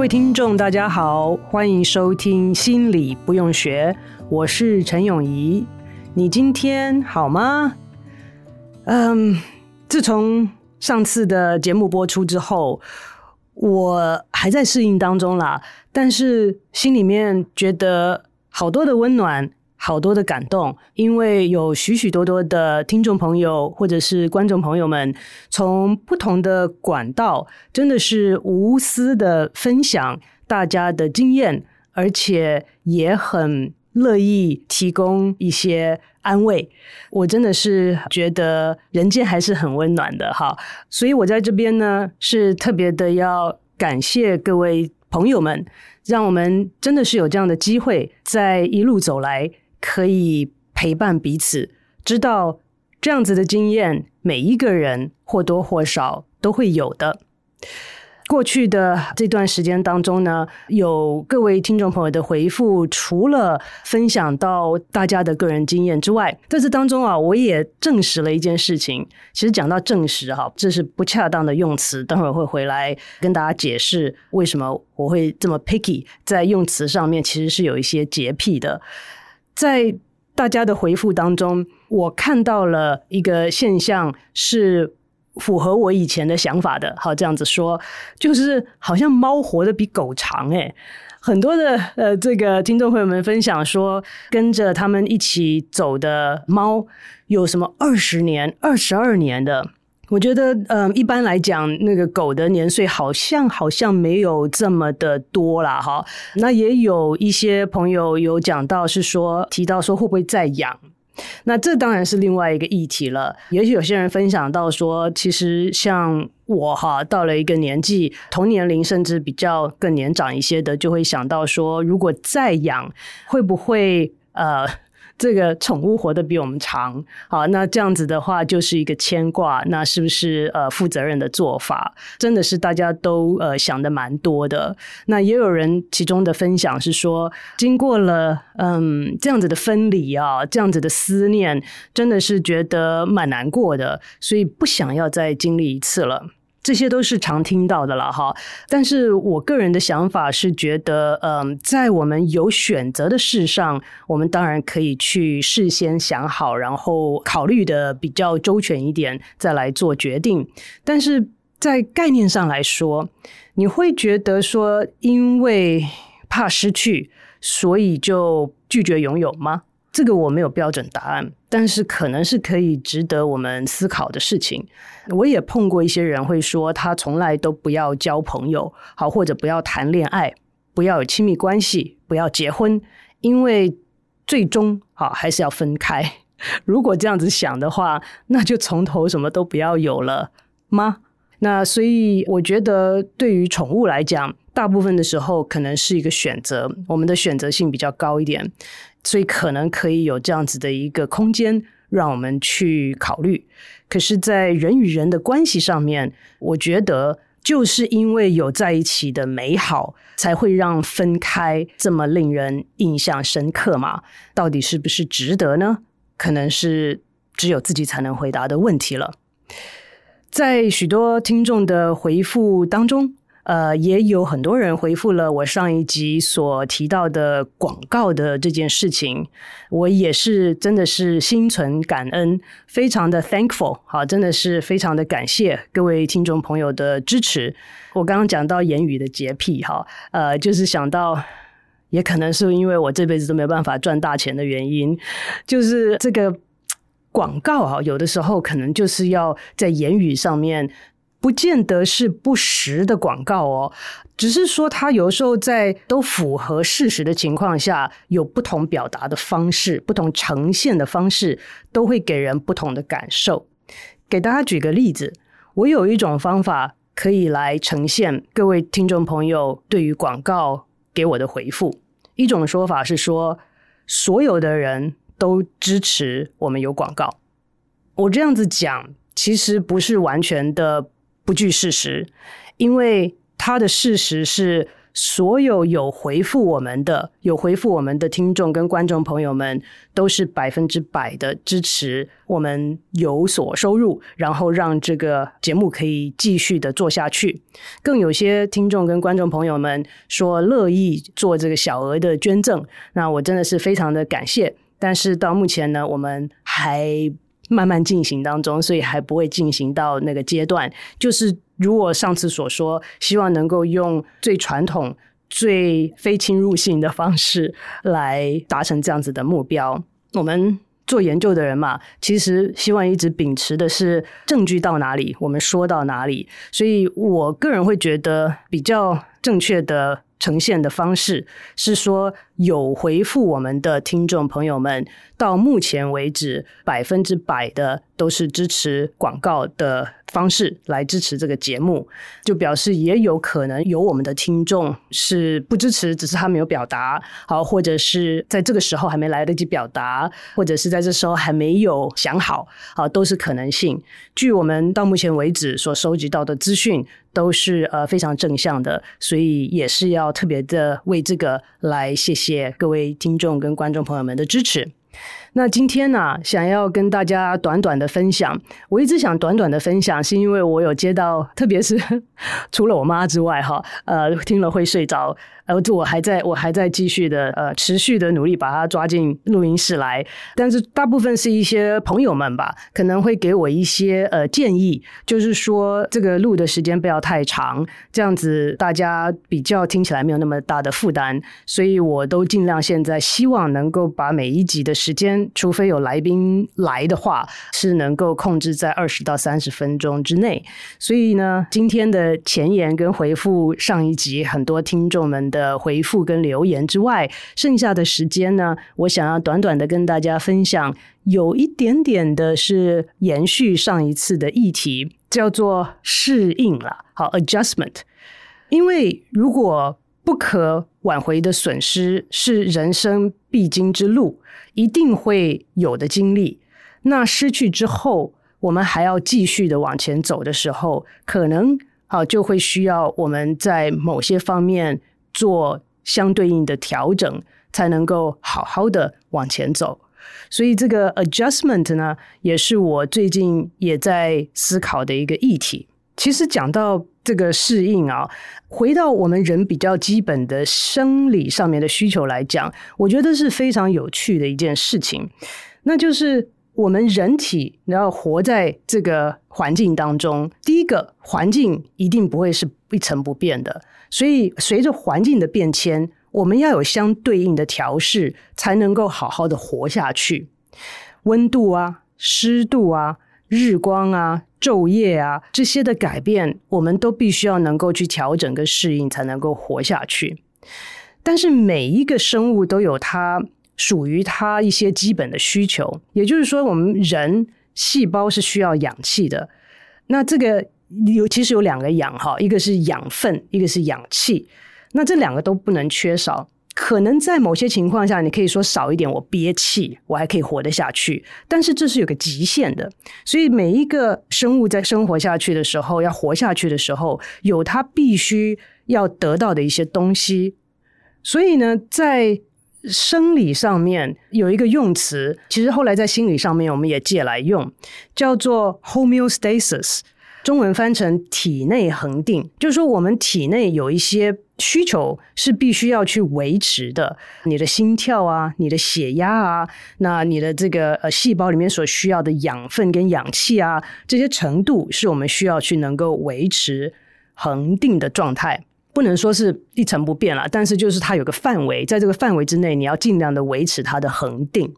各位听众，大家好，欢迎收听《心理不用学》，我是陈永怡。你今天好吗？嗯，自从上次的节目播出之后，我还在适应当中啦，但是心里面觉得好多的温暖。好多的感动，因为有许许多多的听众朋友或者是观众朋友们，从不同的管道，真的是无私的分享大家的经验，而且也很乐意提供一些安慰。我真的是觉得人间还是很温暖的哈，所以我在这边呢，是特别的要感谢各位朋友们，让我们真的是有这样的机会，在一路走来。可以陪伴彼此，知道这样子的经验，每一个人或多或少都会有的。过去的这段时间当中呢，有各位听众朋友的回复，除了分享到大家的个人经验之外，在这当中啊，我也证实了一件事情。其实讲到证实哈，这是不恰当的用词，等会儿会回来跟大家解释为什么我会这么 picky，在用词上面其实是有一些洁癖的。在大家的回复当中，我看到了一个现象，是符合我以前的想法的。好，这样子说，就是好像猫活得比狗长诶。很多的呃，这个听众朋友们分享说，跟着他们一起走的猫，有什么二十年、二十二年的。我觉得，嗯，一般来讲，那个狗的年岁好像好像没有这么的多啦。哈。那也有一些朋友有讲到，是说提到说会不会再养？那这当然是另外一个议题了。也许有些人分享到说，其实像我哈，到了一个年纪，同年龄甚至比较更年长一些的，就会想到说，如果再养，会不会呃？这个宠物活得比我们长，好，那这样子的话就是一个牵挂，那是不是呃负责任的做法？真的是大家都呃想的蛮多的。那也有人其中的分享是说，经过了嗯这样子的分离啊，这样子的思念，真的是觉得蛮难过的，所以不想要再经历一次了。这些都是常听到的了哈，但是我个人的想法是觉得，嗯，在我们有选择的事上，我们当然可以去事先想好，然后考虑的比较周全一点，再来做决定。但是在概念上来说，你会觉得说，因为怕失去，所以就拒绝拥有吗？这个我没有标准答案，但是可能是可以值得我们思考的事情。我也碰过一些人会说，他从来都不要交朋友，好，或者不要谈恋爱，不要有亲密关系，不要结婚，因为最终好还是要分开。如果这样子想的话，那就从头什么都不要有了吗？那所以我觉得，对于宠物来讲，大部分的时候可能是一个选择，我们的选择性比较高一点。所以可能可以有这样子的一个空间，让我们去考虑。可是，在人与人的关系上面，我觉得就是因为有在一起的美好，才会让分开这么令人印象深刻嘛？到底是不是值得呢？可能是只有自己才能回答的问题了。在许多听众的回复当中，呃，也有很多人回复了我上一集所提到的广告的这件事情，我也是真的是心存感恩，非常的 thankful，好，真的是非常的感谢各位听众朋友的支持。我刚刚讲到言语的洁癖，哈，呃，就是想到，也可能是因为我这辈子都没办法赚大钱的原因，就是这个广告啊，有的时候可能就是要在言语上面，不见得是不实的广告哦，只是说它有时候在都符合事实的情况下，有不同表达的方式，不同呈现的方式，都会给人不同的感受。给大家举个例子，我有一种方法可以来呈现各位听众朋友对于广告给我的回复。一种说法是说，所有的人都支持我们有广告。我这样子讲，其实不是完全的不具事实，因为它的事实是。所有有回复我们的、有回复我们的听众跟观众朋友们，都是百分之百的支持我们有所收入，然后让这个节目可以继续的做下去。更有些听众跟观众朋友们说乐意做这个小额的捐赠，那我真的是非常的感谢。但是到目前呢，我们还慢慢进行当中，所以还不会进行到那个阶段，就是。如我上次所说，希望能够用最传统、最非侵入性的方式来达成这样子的目标。我们做研究的人嘛，其实希望一直秉持的是证据到哪里，我们说到哪里。所以我个人会觉得比较正确的呈现的方式是说，有回复我们的听众朋友们，到目前为止百分之百的都是支持广告的。方式来支持这个节目，就表示也有可能有我们的听众是不支持，只是他没有表达好，或者是在这个时候还没来得及表达，或者是在这时候还没有想好，好，都是可能性。据我们到目前为止所收集到的资讯，都是呃非常正向的，所以也是要特别的为这个来谢谢谢各位听众跟观众朋友们的支持。那今天呢、想要跟大家短短的分享。我一直想短短的分享，是因为我有接到，特别是 除了我妈之外，哈，呃，听了会睡着。呃，我还在我还在继续的呃持续的努力把它抓进录音室来，但是大部分是一些朋友们吧，可能会给我一些呃建议，就是说这个录的时间不要太长，这样子大家比较听起来没有那么大的负担，所以我都尽量现在希望能够把每一集的时间，除非有来宾来的话，是能够控制在二十到三十分钟之内。所以呢，今天的前言跟回复上一集很多听众们的。回复跟留言之外，剩下的时间呢，我想要短短的跟大家分享，有一点点的是延续上一次的议题，叫做适应了，好，adjustment。因为如果不可挽回的损失是人生必经之路，一定会有的经历，那失去之后，我们还要继续的往前走的时候，可能啊就会需要我们在某些方面。做相对应的调整，才能够好好的往前走。所以这个 adjustment 呢，也是我最近也在思考的一个议题。其实讲到这个适应啊，回到我们人比较基本的生理上面的需求来讲，我觉得是非常有趣的一件事情。那就是我们人体然后活在这个环境当中，第一个环境一定不会是一成不变的。所以，随着环境的变迁，我们要有相对应的调试，才能够好好的活下去。温度啊、湿度啊、日光啊、昼夜啊这些的改变，我们都必须要能够去调整跟适应，才能够活下去。但是，每一个生物都有它属于它一些基本的需求，也就是说，我们人细胞是需要氧气的。那这个。有其实有两个氧哈，一个是养分，一个是氧气。那这两个都不能缺少。可能在某些情况下，你可以说少一点，我憋气，我还可以活得下去。但是这是有个极限的。所以每一个生物在生活下去的时候，要活下去的时候，有它必须要得到的一些东西。所以呢，在生理上面有一个用词，其实后来在心理上面我们也借来用，叫做 homeostasis。中文翻成体内恒定，就是说我们体内有一些需求是必须要去维持的，你的心跳啊，你的血压啊，那你的这个呃细胞里面所需要的养分跟氧气啊，这些程度是我们需要去能够维持恒定的状态，不能说是一成不变了，但是就是它有个范围，在这个范围之内，你要尽量的维持它的恒定。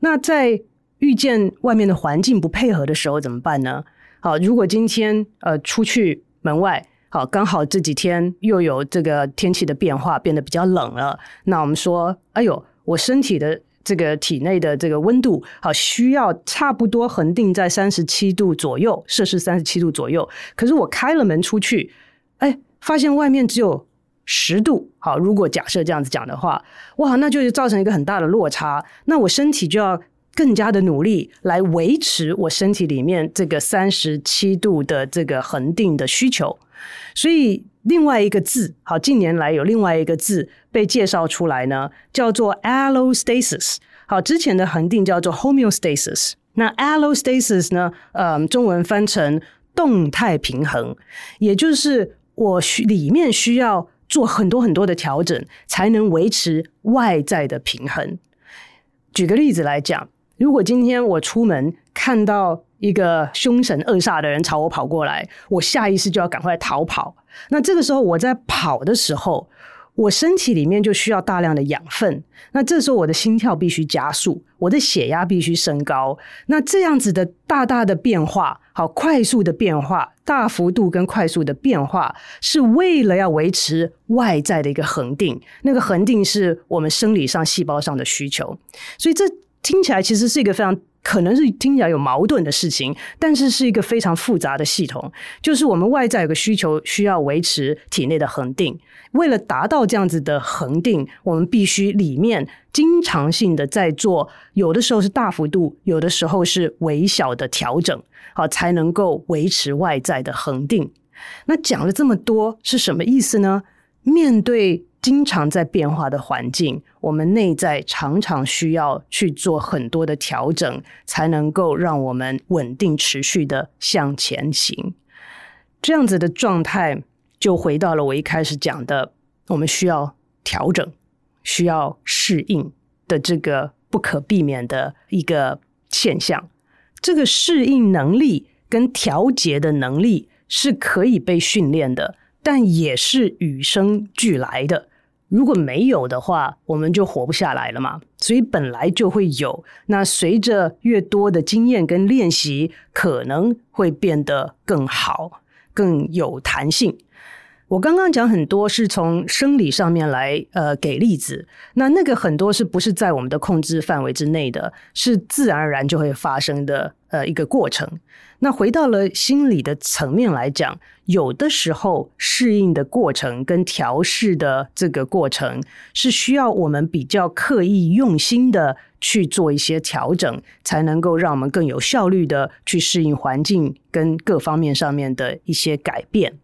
那在遇见外面的环境不配合的时候怎么办呢？好，如果今天呃出去门外，好，刚好这几天又有这个天气的变化，变得比较冷了，那我们说，哎呦，我身体的这个体内的这个温度，好，需要差不多恒定在三十七度左右，摄氏三十七度左右。可是我开了门出去，哎，发现外面只有十度。好，如果假设这样子讲的话，哇，那就是造成一个很大的落差，那我身体就要。更加的努力来维持我身体里面这个三十七度的这个恒定的需求，所以另外一个字，好，近年来有另外一个字被介绍出来呢，叫做 allostasis。好，之前的恒定叫做 homeostasis。那 allostasis 呢，呃，中文翻成动态平衡，也就是我需里面需要做很多很多的调整，才能维持外在的平衡。举个例子来讲。如果今天我出门看到一个凶神恶煞的人朝我跑过来，我下意识就要赶快逃跑。那这个时候我在跑的时候，我身体里面就需要大量的养分。那这时候我的心跳必须加速，我的血压必须升高。那这样子的大大的变化，好，快速的变化，大幅度跟快速的变化，是为了要维持外在的一个恒定。那个恒定是我们生理上细胞上的需求，所以这。听起来其实是一个非常可能是听起来有矛盾的事情，但是是一个非常复杂的系统。就是我们外在有个需求，需要维持体内的恒定。为了达到这样子的恒定，我们必须里面经常性的在做，有的时候是大幅度，有的时候是微小的调整，好，才能够维持外在的恒定。那讲了这么多是什么意思呢？面对经常在变化的环境，我们内在常常需要去做很多的调整，才能够让我们稳定持续的向前行。这样子的状态，就回到了我一开始讲的，我们需要调整、需要适应的这个不可避免的一个现象。这个适应能力跟调节的能力是可以被训练的，但也是与生俱来的。如果没有的话，我们就活不下来了嘛。所以本来就会有。那随着越多的经验跟练习，可能会变得更好，更有弹性。我刚刚讲很多是从生理上面来呃给例子，那那个很多是不是在我们的控制范围之内的，是自然而然就会发生的呃一个过程。那回到了心理的层面来讲，有的时候适应的过程跟调试的这个过程是需要我们比较刻意用心的去做一些调整，才能够让我们更有效率的去适应环境跟各方面上面的一些改变。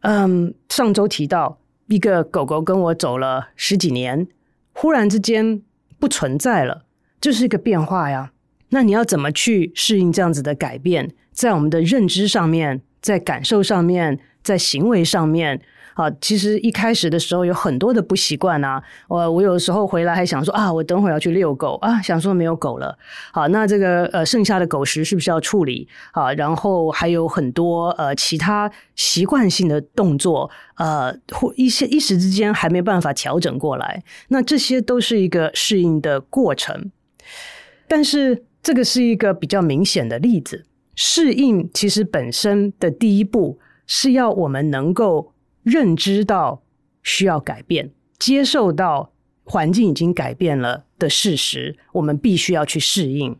嗯，上周提到一个狗狗跟我走了十几年，忽然之间不存在了，这是一个变化呀。那你要怎么去适应这样子的改变？在我们的认知上面，在感受上面，在行为上面，啊，其实一开始的时候有很多的不习惯啊。我我有时候回来还想说啊，我等会儿要去遛狗啊，想说没有狗了。好，那这个呃剩下的狗食是不是要处理？啊，然后还有很多呃其他习惯性的动作，呃或一些一时之间还没办法调整过来。那这些都是一个适应的过程，但是。这个是一个比较明显的例子。适应其实本身的第一步是要我们能够认知到需要改变，接受到环境已经改变了的事实，我们必须要去适应。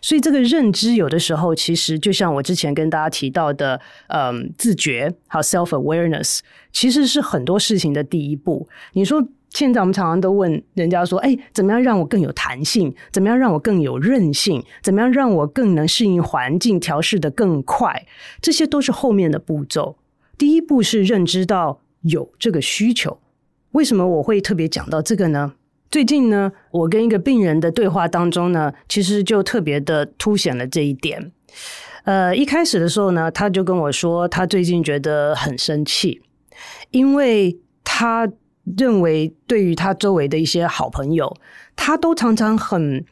所以这个认知有的时候其实就像我之前跟大家提到的，嗯，自觉，还有 self-awareness，其实是很多事情的第一步。你说。现在我们常常都问人家说：“哎，怎么样让我更有弹性？怎么样让我更有韧性？怎么样让我更能适应环境、调试得更快？”这些都是后面的步骤。第一步是认知到有这个需求。为什么我会特别讲到这个呢？最近呢，我跟一个病人的对话当中呢，其实就特别的凸显了这一点。呃，一开始的时候呢，他就跟我说，他最近觉得很生气，因为他。认为对于他周围的一些好朋友，他都常常很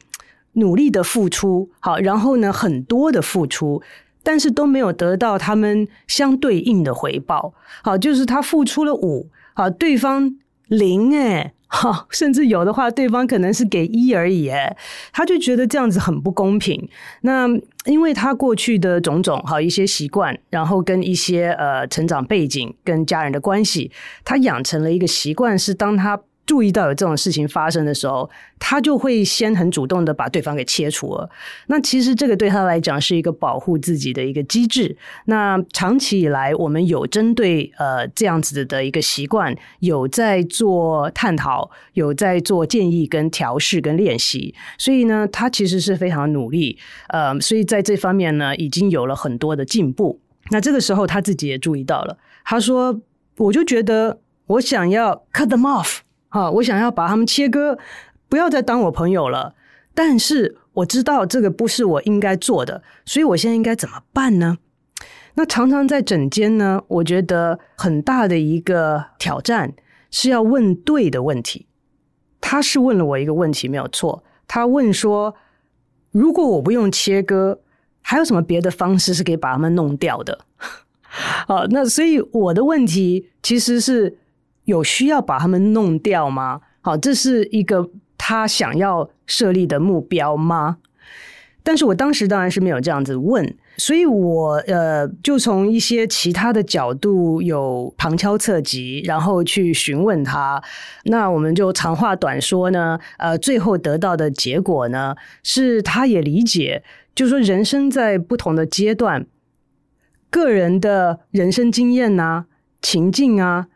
努力的付出，好，然后呢，很多的付出，但是都没有得到他们相对应的回报，好，就是他付出了五，好，对方零哎。哈，甚至有的话，对方可能是给一而已，哎，他就觉得这样子很不公平。那因为他过去的种种好一些习惯，然后跟一些呃成长背景跟家人的关系，他养成了一个习惯，是当他。注意到有这种事情发生的时候，他就会先很主动的把对方给切除了。那其实这个对他来讲是一个保护自己的一个机制。那长期以来，我们有针对呃这样子的一个习惯，有在做探讨，有在做建议跟调试跟练习。所以呢，他其实是非常努力。呃，所以在这方面呢，已经有了很多的进步。那这个时候他自己也注意到了，他说：“我就觉得我想要 cut them off。”啊，我想要把他们切割，不要再当我朋友了。但是我知道这个不是我应该做的，所以我现在应该怎么办呢？那常常在诊间呢，我觉得很大的一个挑战是要问对的问题。他是问了我一个问题，没有错。他问说：如果我不用切割，还有什么别的方式是可以把他们弄掉的？好，那所以我的问题其实是。有需要把他们弄掉吗？好，这是一个他想要设立的目标吗？但是我当时当然是没有这样子问，所以我呃就从一些其他的角度有旁敲侧击，然后去询问他。那我们就长话短说呢，呃，最后得到的结果呢，是他也理解，就是说人生在不同的阶段，个人的人生经验啊、情境啊。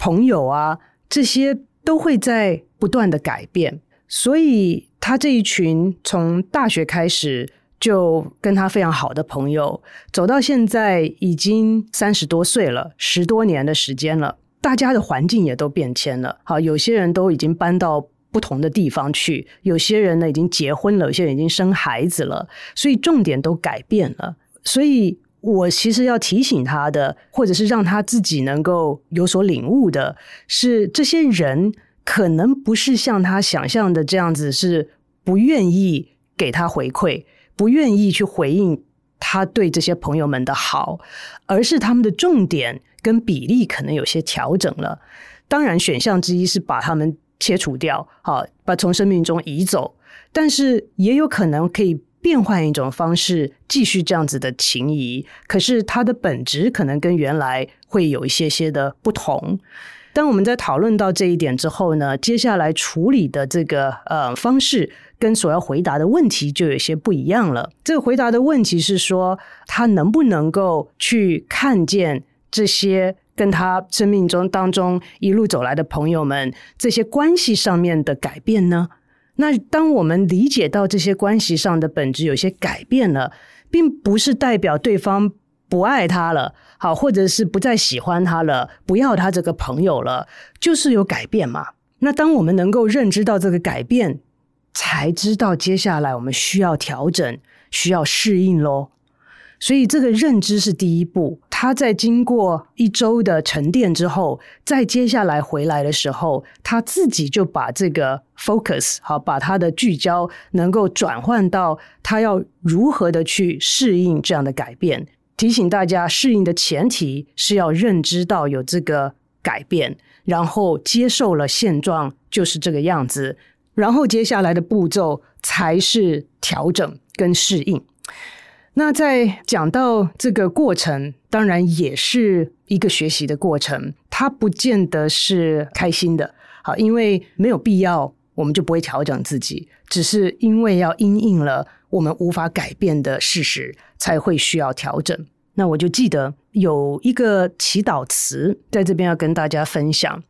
朋友啊，这些都会在不断的改变，所以他这一群从大学开始就跟他非常好的朋友，走到现在已经三十多岁了，十多年的时间了，大家的环境也都变迁了。好，有些人都已经搬到不同的地方去，有些人呢已经结婚了，有些人已经生孩子了，所以重点都改变了，所以。我其实要提醒他的，或者是让他自己能够有所领悟的，是这些人可能不是像他想象的这样子，是不愿意给他回馈，不愿意去回应他对这些朋友们的好，而是他们的重点跟比例可能有些调整了。当然，选项之一是把他们切除掉，好，把从生命中移走，但是也有可能可以。变换一种方式，继续这样子的情谊，可是它的本质可能跟原来会有一些些的不同。当我们在讨论到这一点之后呢，接下来处理的这个呃方式跟所要回答的问题就有些不一样了。这个回答的问题是说，他能不能够去看见这些跟他生命中当中一路走来的朋友们这些关系上面的改变呢？那当我们理解到这些关系上的本质有些改变了，并不是代表对方不爱他了，好，或者是不再喜欢他了，不要他这个朋友了，就是有改变嘛。那当我们能够认知到这个改变，才知道接下来我们需要调整，需要适应喽。所以这个认知是第一步，他在经过一周的沉淀之后，再接下来回来的时候，他自己就把这个 focus 好，把他的聚焦能够转换到他要如何的去适应这样的改变。提醒大家，适应的前提是要认知到有这个改变，然后接受了现状就是这个样子，然后接下来的步骤才是调整跟适应。那在讲到这个过程，当然也是一个学习的过程，它不见得是开心的。好，因为没有必要，我们就不会调整自己，只是因为要因应了我们无法改变的事实，才会需要调整。那我就记得有一个祈祷词，在这边要跟大家分享。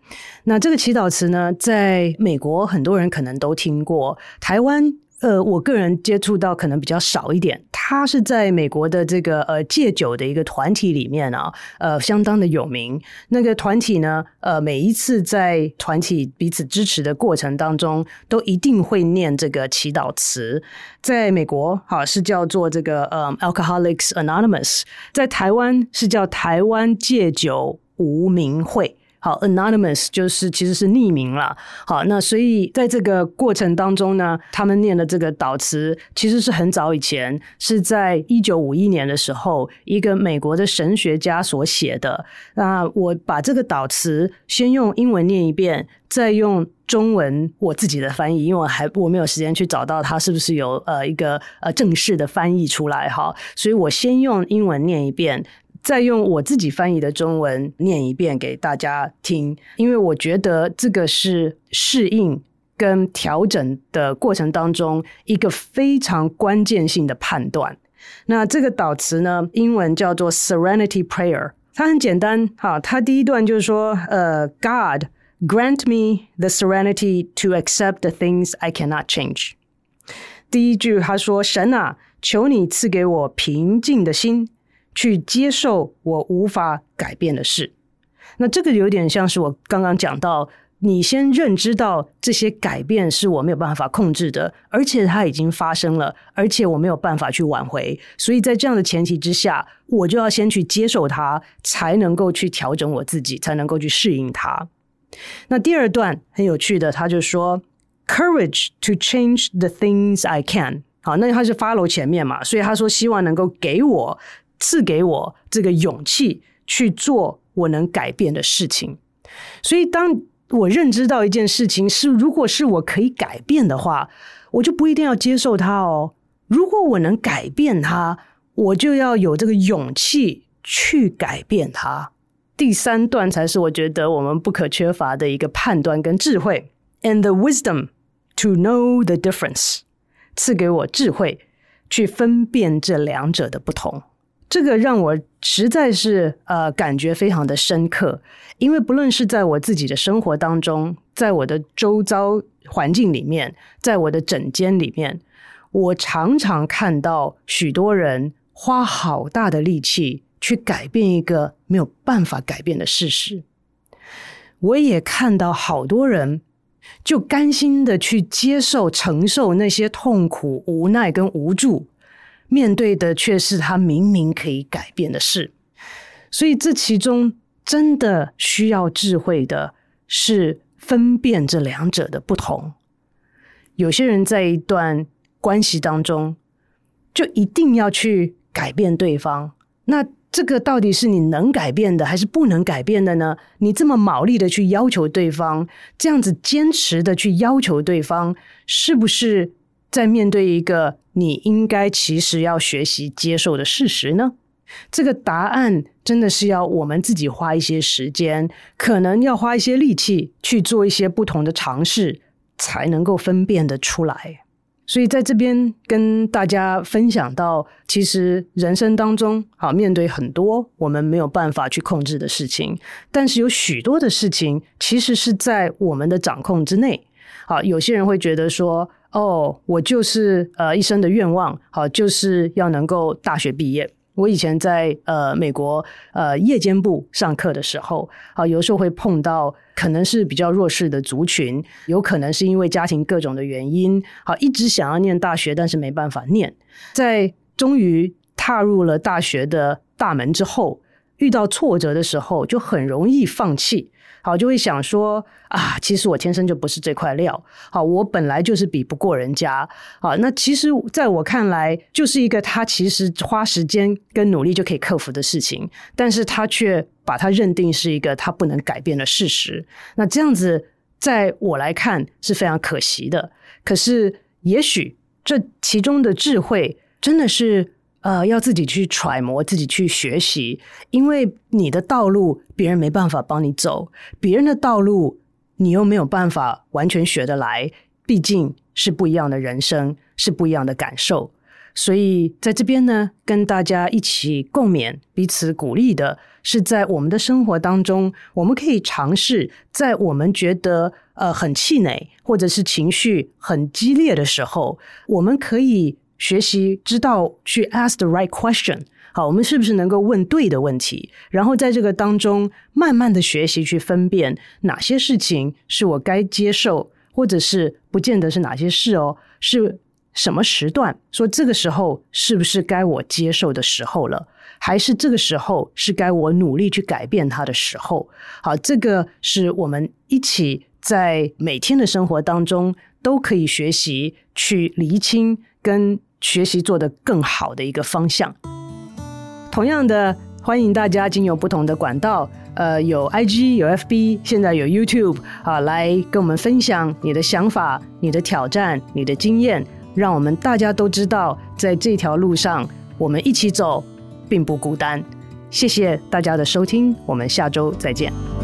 那这个祈祷词呢，在美国很多人可能都听过，台湾。呃，我个人接触到可能比较少一点。他是在美国的这个呃戒酒的一个团体里面啊，呃，相当的有名。那个团体呢，呃，每一次在团体彼此支持的过程当中，都一定会念这个祈祷词。在美国，哈，是叫做这个呃 Alcoholics Anonymous，在台湾是叫台湾戒酒无名会。好，anonymous 就是其实是匿名了。好，那所以在这个过程当中呢，他们念的这个祷词其实是很早以前，是在一九五一年的时候，一个美国的神学家所写的。那我把这个祷词先用英文念一遍，再用中文我自己的翻译，因为我还我没有时间去找到它是不是有呃一个呃正式的翻译出来哈，所以我先用英文念一遍。再用我自己翻译的中文念一遍给大家听，因为我觉得这个是适应跟调整的过程当中一个非常关键性的判断。那这个祷词呢，英文叫做 Serenity Prayer，它很简单，哈，它第一段就是说，呃，God grant me the serenity to accept the things I cannot change。第一句他说，神啊，求你赐给我平静的心。去接受我无法改变的事，那这个有点像是我刚刚讲到，你先认知到这些改变是我没有办法控制的，而且它已经发生了，而且我没有办法去挽回，所以在这样的前提之下，我就要先去接受它，才能够去调整我自己，才能够去适应它。那第二段很有趣的，他就说：“Courage to change the things I can。”好，那他是 follow 前面嘛，所以他说希望能够给我。赐给我这个勇气去做我能改变的事情，所以当我认知到一件事情是，如果是我可以改变的话，我就不一定要接受它哦。如果我能改变它，我就要有这个勇气去改变它。第三段才是我觉得我们不可缺乏的一个判断跟智慧，and the wisdom to know the difference，赐给我智慧去分辨这两者的不同。这个让我实在是呃感觉非常的深刻，因为不论是在我自己的生活当中，在我的周遭环境里面，在我的诊间里面，我常常看到许多人花好大的力气去改变一个没有办法改变的事实。我也看到好多人就甘心的去接受、承受那些痛苦、无奈跟无助。面对的却是他明明可以改变的事，所以这其中真的需要智慧的是分辨这两者的不同。有些人在一段关系当中，就一定要去改变对方，那这个到底是你能改变的，还是不能改变的呢？你这么卯力的去要求对方，这样子坚持的去要求对方，是不是在面对一个你应该其实要学习接受的事实呢？这个答案真的是要我们自己花一些时间，可能要花一些力气去做一些不同的尝试，才能够分辨得出来。所以在这边跟大家分享到，其实人生当中，好，面对很多我们没有办法去控制的事情，但是有许多的事情其实是在我们的掌控之内。好，有些人会觉得说，哦，我就是呃一生的愿望，好，就是要能够大学毕业。我以前在呃美国呃夜间部上课的时候，好，有时候会碰到可能是比较弱势的族群，有可能是因为家庭各种的原因，好，一直想要念大学，但是没办法念，在终于踏入了大学的大门之后，遇到挫折的时候，就很容易放弃。好，就会想说啊，其实我天生就不是这块料。好，我本来就是比不过人家。好，那其实在我看来，就是一个他其实花时间跟努力就可以克服的事情，但是他却把它认定是一个他不能改变的事实。那这样子，在我来看是非常可惜的。可是，也许这其中的智慧真的是。呃，要自己去揣摩，自己去学习，因为你的道路别人没办法帮你走，别人的道路你又没有办法完全学得来，毕竟是不一样的人生，是不一样的感受。所以在这边呢，跟大家一起共勉，彼此鼓励的是，在我们的生活当中，我们可以尝试，在我们觉得呃很气馁，或者是情绪很激烈的时候，我们可以。学习知道去 ask the right question，好，我们是不是能够问对的问题？然后在这个当中，慢慢的学习去分辨哪些事情是我该接受，或者是不见得是哪些事哦，是什么时段，说这个时候是不是该我接受的时候了，还是这个时候是该我努力去改变它的时候？好，这个是我们一起在每天的生活当中都可以学习去厘清跟学习做得更好的一个方向。同样的，欢迎大家经由不同的管道，呃，有 IG，有 FB，现在有 YouTube 啊，来跟我们分享你的想法、你的挑战、你的经验。让我们大家都知道，在这条路上，我们一起走，并不孤单。谢谢大家的收听，我们下周再见。